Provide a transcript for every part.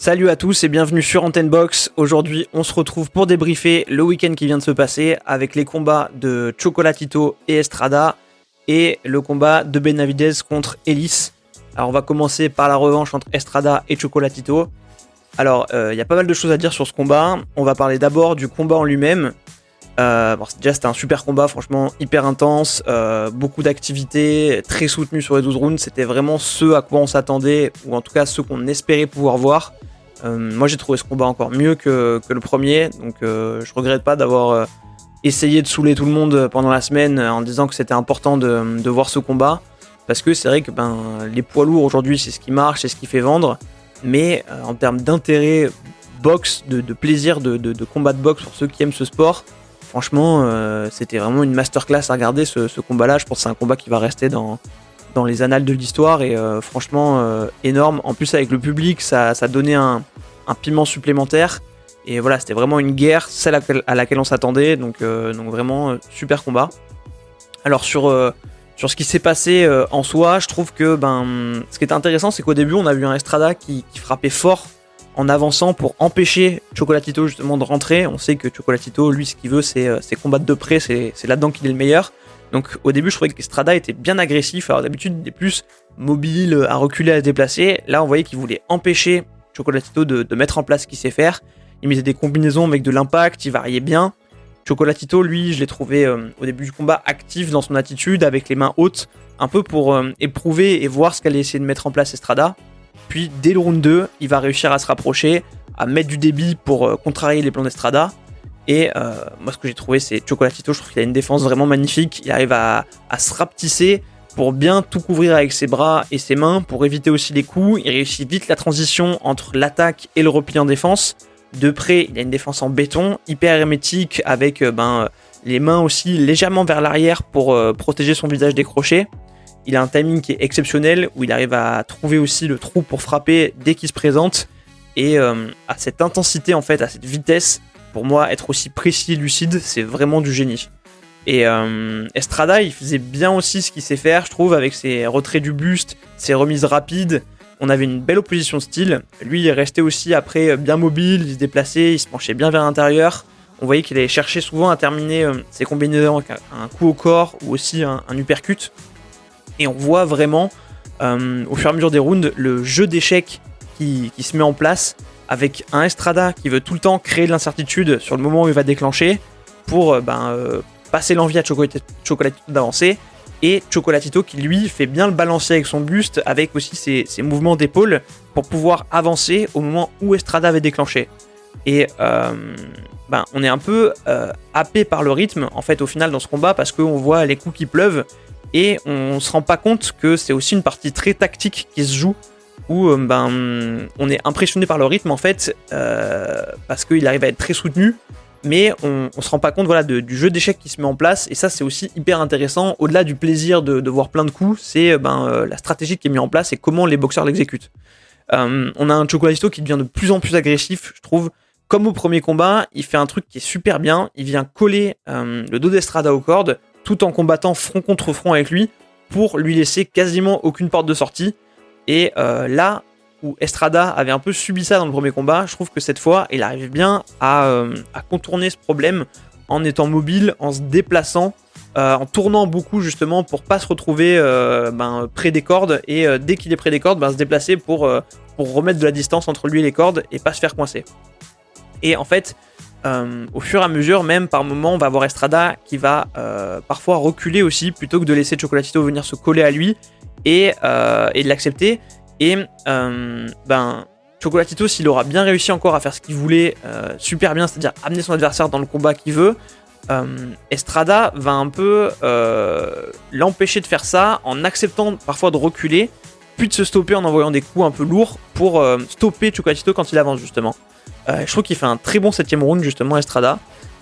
Salut à tous et bienvenue sur Antenne Box. Aujourd'hui, on se retrouve pour débriefer le week-end qui vient de se passer avec les combats de Chocolatito et Estrada et le combat de Benavidez contre Ellis. Alors, on va commencer par la revanche entre Estrada et Chocolatito. Alors, il y a pas mal de choses à dire sur ce combat. On va parler d'abord du combat en lui-même. Euh, bon, déjà, c'était un super combat, franchement, hyper intense, euh, beaucoup d'activités, très soutenu sur les 12 rounds. C'était vraiment ce à quoi on s'attendait, ou en tout cas ce qu'on espérait pouvoir voir. Euh, moi, j'ai trouvé ce combat encore mieux que, le premier, donc je regrette pas d'avoir essayé de saouler tout le monde pendant la semaine en disant que c'était important de, voir ce combat. Parce que c'est vrai que ben, les poids lourds aujourd'hui, c'est ce qui marche, c'est ce qui fait vendre. Mais en termes d'intérêt boxe, de, plaisir de, de, combat de boxe pour ceux qui aiment ce sport, Franchement, euh, c'était vraiment une masterclass à regarder ce, combat-là. Je pense que c'est un combat qui va rester dans, dans les annales de l'histoire et euh, franchement euh, énorme. En plus, avec le public, ça, ça donnait un, piment supplémentaire. Et voilà, c'était vraiment une guerre, celle à, laquelle on s'attendait. Donc, donc vraiment, super combat. Alors, sur, sur ce qui s'est passé en soi, je trouve que ben, ce qui est intéressant, c'est qu'au début, on a vu un Estrada qui frappait fort en avançant pour empêcher Chocolatito justement de rentrer. On sait que Chocolatito, lui, ce qu'il veut, c'est euh, combattre de près, c'est là-dedans qu'il est le meilleur. Donc au début, je trouvais que Strada était bien agressif. Alors d'habitude, il est plus mobile, à reculer, à se déplacer. Là, on voyait qu'il voulait empêcher Chocolatito de, mettre en place ce qu'il sait faire. Il mettait des combinaisons avec de l'impact, il variait bien. Chocolatito, lui, je l'ai trouvé euh, au début du combat actif dans son attitude, avec les mains hautes, un peu pour euh, éprouver et voir ce qu'allait essayer de mettre en place Estrada. Puis dès le round 2, il va réussir à se rapprocher, à mettre du débit pour euh, contrarier les plans d'Estrada. Et euh, moi, ce que j'ai trouvé, c'est Chocolatito. Je trouve qu'il a une défense vraiment magnifique. Il arrive à, se rapetisser pour bien tout couvrir avec ses bras et ses mains, pour éviter aussi les coups. Il réussit vite la transition entre l'attaque et le repli en défense. De près, il a une défense en béton, hyper hermétique, avec euh, ben, les mains aussi légèrement vers l'arrière pour protéger son visage décroché. Il a un timing qui est exceptionnel, où il arrive à trouver aussi le trou pour frapper dès qu'il se présente. Et euh, à cette intensité, en fait, à cette vitesse, pour moi, être aussi précis et lucide, c'est vraiment du génie. Et euh, Estrada, il faisait bien aussi ce qu'il sait faire, je trouve, avec ses retraits du buste, ses remises rapides. On avait une belle opposition de style. Lui, il est resté aussi après bien mobile, il se déplaçait, il se penchait bien vers l'intérieur. On voyait qu'il allait chercher souvent à terminer euh, ses combinaisons avec un coup au corps ou aussi un, un uppercut et on voit vraiment euh, au fur et à mesure des rounds le jeu d'échecs qui, se met en place avec un Estrada qui veut tout le temps créer de l'incertitude sur le moment où il va déclencher pour euh, ben, euh, passer l'envie à Chocolatito d'avancer et Chocolatito qui lui fait bien le balancer avec son buste avec aussi ses, mouvements d'épaule pour pouvoir avancer au moment où Estrada avait déclenché. Et ben, on est un peu happé par le rythme en fait au final dans ce combat parce qu'on voit les coups qui pleuvent et on se rend pas compte que c'est aussi une partie très tactique qui se joue où euh, ben, on est impressionné par le rythme en fait euh, parce qu'il arrive à être très soutenu mais on, on se rend pas compte voilà, du jeu d'échecs qui se met en place et ça c'est aussi hyper intéressant. Au-delà du plaisir de, voir plein de coups c'est euh, ben, la stratégie qui est mise en place et comment les boxeurs l'exécutent. On a un Chocolatisto qui devient de plus en plus agressif je trouve. Comme au premier combat il fait un truc qui est super bien. Il vient coller le dos d'Estrada aux cordes tout en combattant front contre front avec lui pour lui laisser quasiment aucune porte de sortie. Et euh, là où Estrada avait un peu subi ça dans le premier combat, je trouve que cette fois, il arrive bien à, euh, contourner ce problème en étant mobile, en se déplaçant, euh, en tournant beaucoup justement pour pas se retrouver ben, près des cordes et dès qu'il est près des cordes, ben, se déplacer pour, pour remettre de la distance entre lui et les cordes et pas se faire coincer. Et en fait, euh, au fur et à mesure, même par moment, on va voir Estrada qui va euh, parfois reculer aussi plutôt que de laisser Chocolatito venir se coller à lui et, euh, de l'accepter. Et ben, Chocolatito, s'il aura bien réussi encore à faire ce qu'il voulait super bien, c'est-à-dire amener son adversaire dans le combat qu'il veut, Estrada va un peu l'empêcher de faire ça en acceptant parfois de reculer, de se stopper en envoyant des coups un peu lourds pour stopper Chocolatito quand il avance justement. Euh, je trouve qu'il fait un très bon septième round justement Estrada.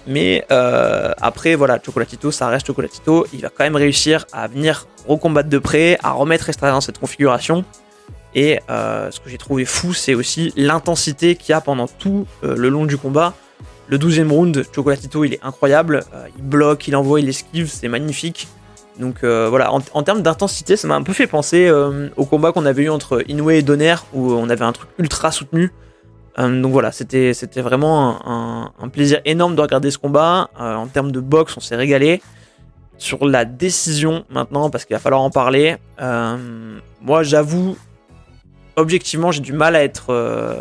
Mais euh, après, voilà, Chocolatito, ça reste Chocolatito. Il va quand même réussir à venir recombattre de près, à remettre Estrada dans cette configuration. Et euh, ce que j'ai trouvé fou, c'est aussi l'intensité qu'il y a pendant tout le long du combat. Le 12e round, Chocolatito, il est incroyable. il bloque, il envoie, il esquive, c'est magnifique. Donc voilà, en, termes d'intensité, ça m'a un peu fait penser au combat qu'on avait eu entre Inoue et Donner, où on avait un truc ultra soutenu. donc voilà, c'était vraiment un, plaisir énorme de regarder ce combat. en termes de boxe, on s'est régalé. Sur la décision maintenant, parce qu'il va falloir en parler, moi j'avoue, objectivement, j'ai du mal à être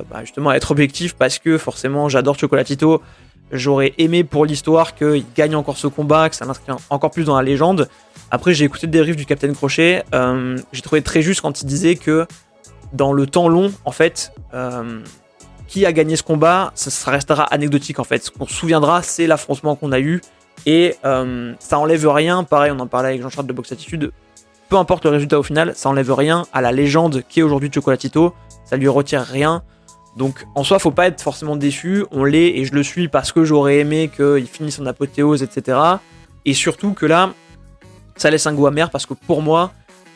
bah, justement à être objectif parce que forcément j'adore Chocolatito. J'aurais aimé pour l'histoire qu'il gagne encore ce combat, que ça m'inscrit encore plus dans la légende. Après, j'ai écouté le dérive du Captain Crochet. Euh, j'ai trouvé très juste quand il disait que dans le temps long, en fait, euh, qui a gagné ce combat, ça, restera anecdotique en fait. Ce qu'on se souviendra, c'est l'affrontement qu'on a eu. Et euh, ça enlève rien. Pareil, on en parlait avec Jean-Charles de Box Attitude. Peu importe le résultat au final, ça enlève rien à la légende qui est aujourd'hui Chocolatito. Ça lui retire rien. Donc en soi, faut pas être forcément déçu. On l'est et je le suis parce que j'aurais aimé qu'il finisse son apothéose, etc. Et surtout que là, ça laisse un goût amer parce que pour moi,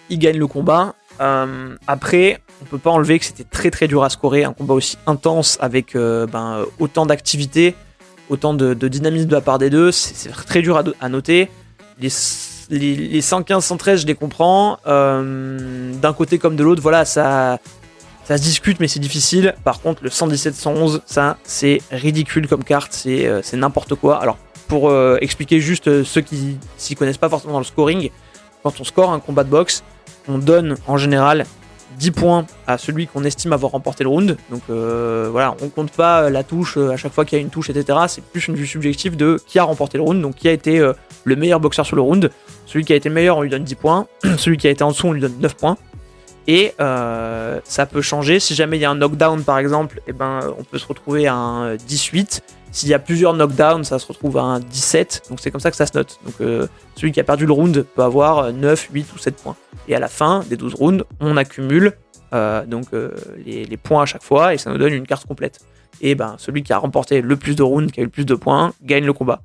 il gagne le combat. Euh, après, on peut pas enlever que c'était très très dur à scorer, un combat aussi intense avec euh, ben, autant d'activité, autant de, dynamisme de la part des deux. C'est très dur à, noter. Les, les, 115-113, je les comprends. Euh, d'un côté comme de l'autre, voilà, ça ça se discute, mais c'est difficile. Par contre, le 117-111, ça, c'est ridicule comme carte, c'est n'importe quoi. Alors, pour euh, expliquer juste euh, ceux qui s'y connaissent pas forcément dans le scoring, quand on score un combat de boxe, on donne en général 10 points à celui qu'on estime avoir remporté le round. Donc voilà, on compte pas la touche à chaque fois qu'il y a une touche, etc. C'est plus une vue subjective de qui a remporté le round, donc qui a été le meilleur boxeur sur le round. Celui qui a été le meilleur, on lui donne 10 points. celui qui a été en dessous, on lui donne 9 points. Et euh, ça peut changer. Si jamais il y a un knockdown, par exemple, eh ben, on peut se retrouver à un 18. S'il y a plusieurs knockdowns, ça se retrouve à un 17. Donc c'est comme ça que ça se note. Donc euh, celui qui a perdu le round peut avoir 9, 8 ou 7 points. Et à la fin des 12 rounds, on accumule euh, donc, les, points à chaque fois et ça nous donne une carte complète. Et ben, celui qui a remporté le plus de rounds, qui a eu le plus de points, gagne le combat.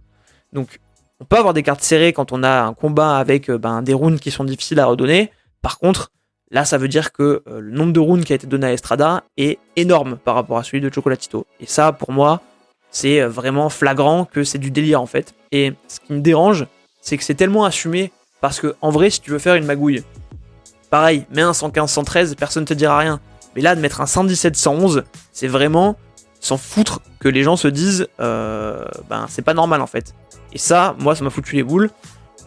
Donc on peut avoir des cartes serrées quand on a un combat avec ben, des rounds qui sont difficiles à redonner. Par contre, Là, ça veut dire que euh, le nombre de rounds qui a été donné à Estrada est énorme par rapport à celui de Chocolatito. Et ça, pour moi, c'est euh, vraiment flagrant que c'est du délire en fait. Et ce qui me dérange, c'est que c'est tellement assumé parce que en vrai, si tu veux faire une magouille, pareil, mets un 115-113, personne ne te dira rien. Mais là, de mettre un 117-111, c'est vraiment s'en foutre que les gens se disent, euh, ben c'est pas normal en fait. Et ça, moi, ça m'a foutu les boules.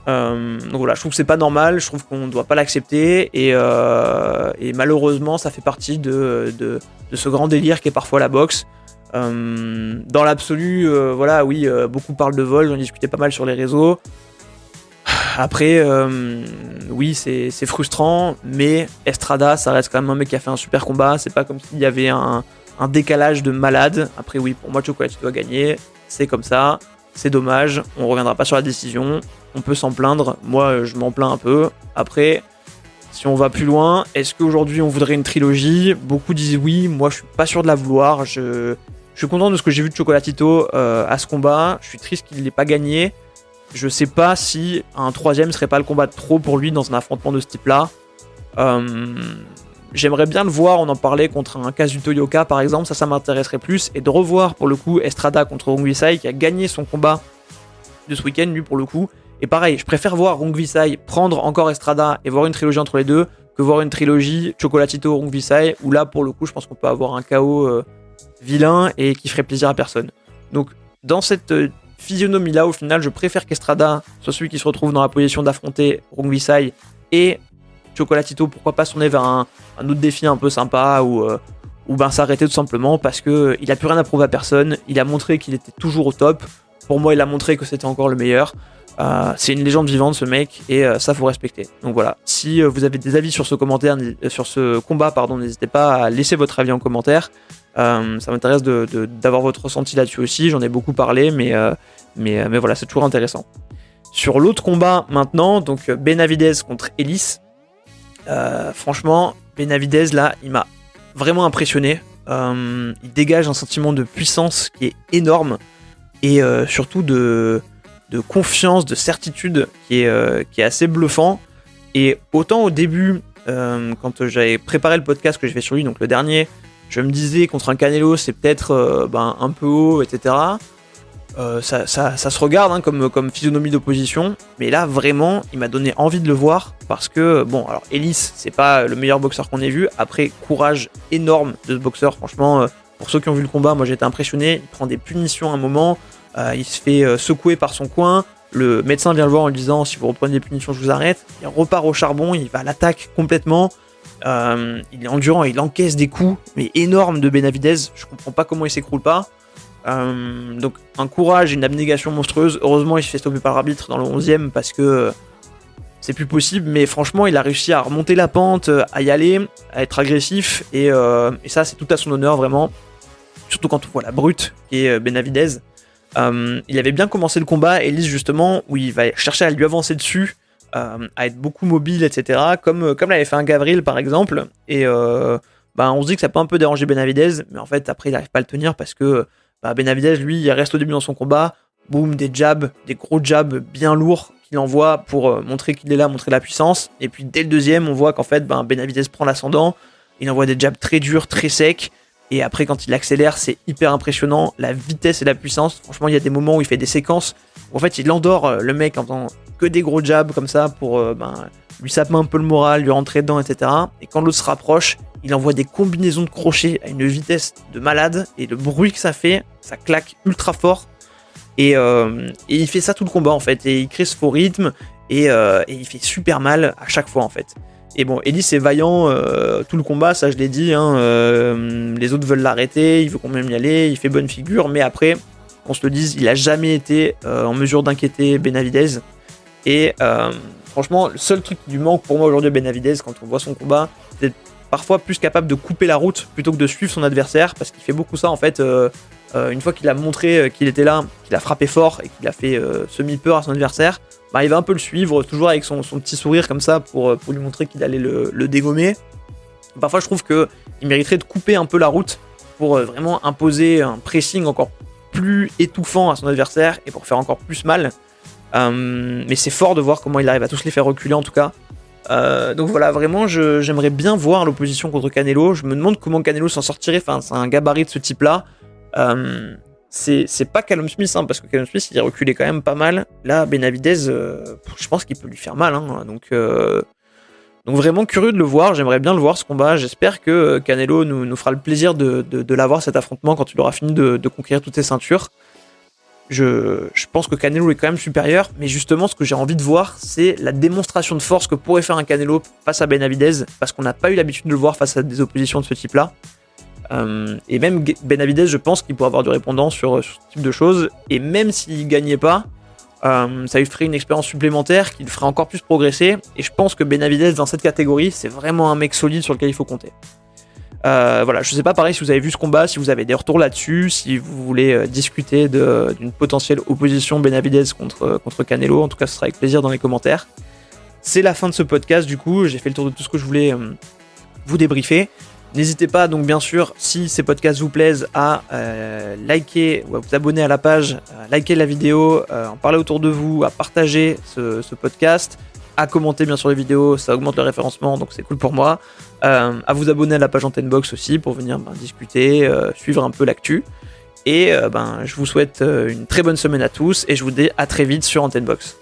Euh, donc voilà, je trouve que c'est pas normal, je trouve qu'on ne doit pas l'accepter et, malheureusement ça fait partie de, ce grand délire qui est parfois la boxe. Euh, dans l'absolu, voilà, oui, beaucoup parlent de vol, j'en discutais pas mal sur les réseaux. Après, oui, c'est frustrant, mais Estrada, ça reste quand même un mec qui a fait un super combat. C'est pas comme s'il y avait un, un, décalage de malade. Après, oui, pour moi, Chocolat, doit gagner. C'est comme ça. C'est dommage. On reviendra pas sur la décision on peut s'en plaindre. Moi, je m'en plains un peu. Après, si on va plus loin, est-ce qu'aujourd'hui on voudrait une trilogie? Beaucoup disent oui. Moi, je suis pas sûr de la vouloir. Je, suis content de ce que j'ai vu de Chocolatito euh, à ce combat. Je suis triste qu'il l'ait pas gagné. Je sais pas si un troisième serait pas le combat de trop pour lui dans un affrontement de ce type-là. Euh, j'aimerais bien le voir, on en parlait contre un Kazuto Yoka par exemple, ça ça m'intéresserait plus, et de revoir pour le coup Estrada contre Rongwisai qui a gagné son combat de ce week-end, lui pour le coup, et pareil, je préfère voir Rong Visai prendre encore Estrada et voir une trilogie entre les deux que voir une trilogie Chocolatito Rong Visai où là pour le coup je pense qu'on peut avoir un chaos vilain et qui ferait plaisir à personne. Donc dans cette euh, physionomie là au final je préfère qu'Estrada soit celui qui se retrouve dans la position d'affronter Rong Visai et Chocolatito pourquoi pas tourner vers un, autre défi un peu sympa ou, euh, ou ben s'arrêter tout simplement parce que il a plus rien à prouver à personne, il a montré qu'il était toujours au top. Pour moi il a montré que c'était encore le meilleur. Euh, c'est une légende vivante ce mec et euh, ça faut respecter. Donc voilà, si vous avez des avis sur ce commentaire, sur ce combat, pardon, n'hésitez pas à laisser votre avis en commentaire. Ça m'intéresse d'avoir votre ressenti là-dessus aussi. J'en ai beaucoup parlé, mais, mais, mais voilà, c'est toujours intéressant. Sur l'autre combat maintenant, donc Benavidez contre Ellis. franchement, Benavidez là, il m'a vraiment impressionné. il dégage un sentiment de puissance qui est énorme et surtout de confiance, de certitude qui est, euh, qui est assez bluffant. Et autant au début, euh, quand j'avais préparé le podcast que j'ai fait sur lui, donc le dernier, je me disais contre un Canelo c'est peut-être euh, ben, un peu haut, etc. Ça, ça, se regarde hein, comme, comme physionomie d'opposition, mais là vraiment il m'a donné envie de le voir parce que bon alors Ellis c'est pas le meilleur boxeur qu'on ait vu, après courage énorme de ce boxeur, franchement Pour ceux qui ont vu le combat, moi été impressionné. Il prend des punitions à un moment, il se fait secouer par son coin. Le médecin vient le voir en lui disant si vous reprenez des punitions, je vous arrête. Il repart au charbon, il va à l'attaque complètement. Il est endurant, il encaisse des coups mais énormes de Benavidez. Je comprends pas comment il s'écroule pas. donc un courage et une abnégation monstrueuse. Heureusement, il se fait stopper par l'arbitre dans le 11e parce que c'est plus possible, mais franchement, il a réussi à remonter la pente, à y aller, à être agressif, et, euh, ça, c'est tout à son honneur, vraiment. Surtout quand on voit la brute, qui est euh, Benavidez. Euh, il avait bien commencé le combat, Elise, justement, où il va chercher à lui avancer dessus, à être beaucoup mobile, etc., comme, comme l'avait fait un Gavril, par exemple, et bah, on se dit que ça peut un peu déranger Benavidez, mais en fait, après, il n'arrive pas à le tenir parce que bah, Benavidez, lui, il reste au début dans son combat, boum, des jabs, des gros jabs bien lourds, qu'il envoie pour euh, montrer qu'il est là, montrer la puissance. Et puis dès le deuxième, on voit qu'en fait, ben, Benavides prend l'ascendant. Il envoie des jabs très durs, très secs. Et après, quand il accélère, c'est hyper impressionnant. La vitesse et la puissance. Franchement, il y a des moments où il fait des séquences où en fait, il endort euh, le mec en faisant que des gros jabs comme ça pour euh, ben, lui saper un peu le moral, lui rentrer dedans, etc. Et quand l'autre se rapproche, il envoie des combinaisons de crochets à une vitesse de malade. Et le bruit que ça fait, ça claque ultra fort. Euh, et, il fait ça tout le combat en fait. Et il crée ce faux rythme euh, et, il fait super mal à chaque fois en fait. Et bon, Ellie c'est vaillant euh, tout le combat, ça je l'ai dit. Hein, les autres veulent l'arrêter, il veut quand même y aller, il fait bonne figure, mais après, qu'on se le dise, il a jamais été en mesure d'inquiéter Benavidez. Et franchement, le seul truc qui lui manque pour moi aujourd'hui à Benavidez quand on voit son combat, c'est parfois plus capable de couper la route plutôt que de suivre son adversaire, parce qu'il fait beaucoup ça en fait. Euh, une fois qu'il a montré euh, qu'il était là, qu'il a frappé fort et qu'il a fait euh, semi-peur à son adversaire, bah, il va un peu le suivre, toujours avec son, petit sourire comme ça pour, pour lui montrer qu'il allait le, dégommer. Parfois, je trouve qu'il mériterait de couper un peu la route pour vraiment imposer un pressing encore plus étouffant à son adversaire et pour faire encore plus mal. Mais c'est fort de voir comment il arrive à tous les faire reculer en tout cas. donc voilà, vraiment, j'aimerais bien voir l'opposition contre Canelo. Je me demande comment Canelo s'en sortirait. Enfin, c'est un gabarit de ce type-là. Euh, c'est pas Callum Smith, hein, parce que Callum Smith il est reculé quand même pas mal. Là, Benavidez, euh, je pense qu'il peut lui faire mal. Hein, donc, euh, donc vraiment curieux de le voir. J'aimerais bien le voir ce combat. J'espère que Canelo nous, fera le plaisir de, l'avoir cet affrontement quand il aura fini de conquérir toutes ses ceintures. Je, pense que Canelo est quand même supérieur, mais justement, ce que j'ai envie de voir, c'est la démonstration de force que pourrait faire un Canelo face à Benavidez, parce qu'on n'a pas eu l'habitude de le voir face à des oppositions de ce type-là. Euh, et même Benavidez, je pense qu'il pourrait avoir du répondant sur, ce type de choses. Et même s'il gagnait pas, euh, ça lui ferait une expérience supplémentaire qui le ferait encore plus progresser. Et je pense que Benavidez, dans cette catégorie, c'est vraiment un mec solide sur lequel il faut compter. Euh, voilà, je sais pas pareil si vous avez vu ce combat, si vous avez des retours là-dessus, si vous voulez discuter d'une potentielle opposition Benavidez contre, contre Canelo. En tout cas, ce sera avec plaisir dans les commentaires. C'est la fin de ce podcast, du coup, j'ai fait le tour de tout ce que je voulais vous débriefer. N'hésitez pas donc bien sûr si ces podcasts vous plaisent à euh, liker ou à vous abonner à la page, à liker la vidéo, euh, en parler autour de vous, à partager ce, podcast, à commenter bien sûr les vidéos, ça augmente le référencement donc c'est cool pour moi, euh, à vous abonner à la page Antenne Box aussi pour venir ben, discuter, suivre un peu l'actu. Et ben, je vous souhaite une très bonne semaine à tous et je vous dis à très vite sur Antenne Box.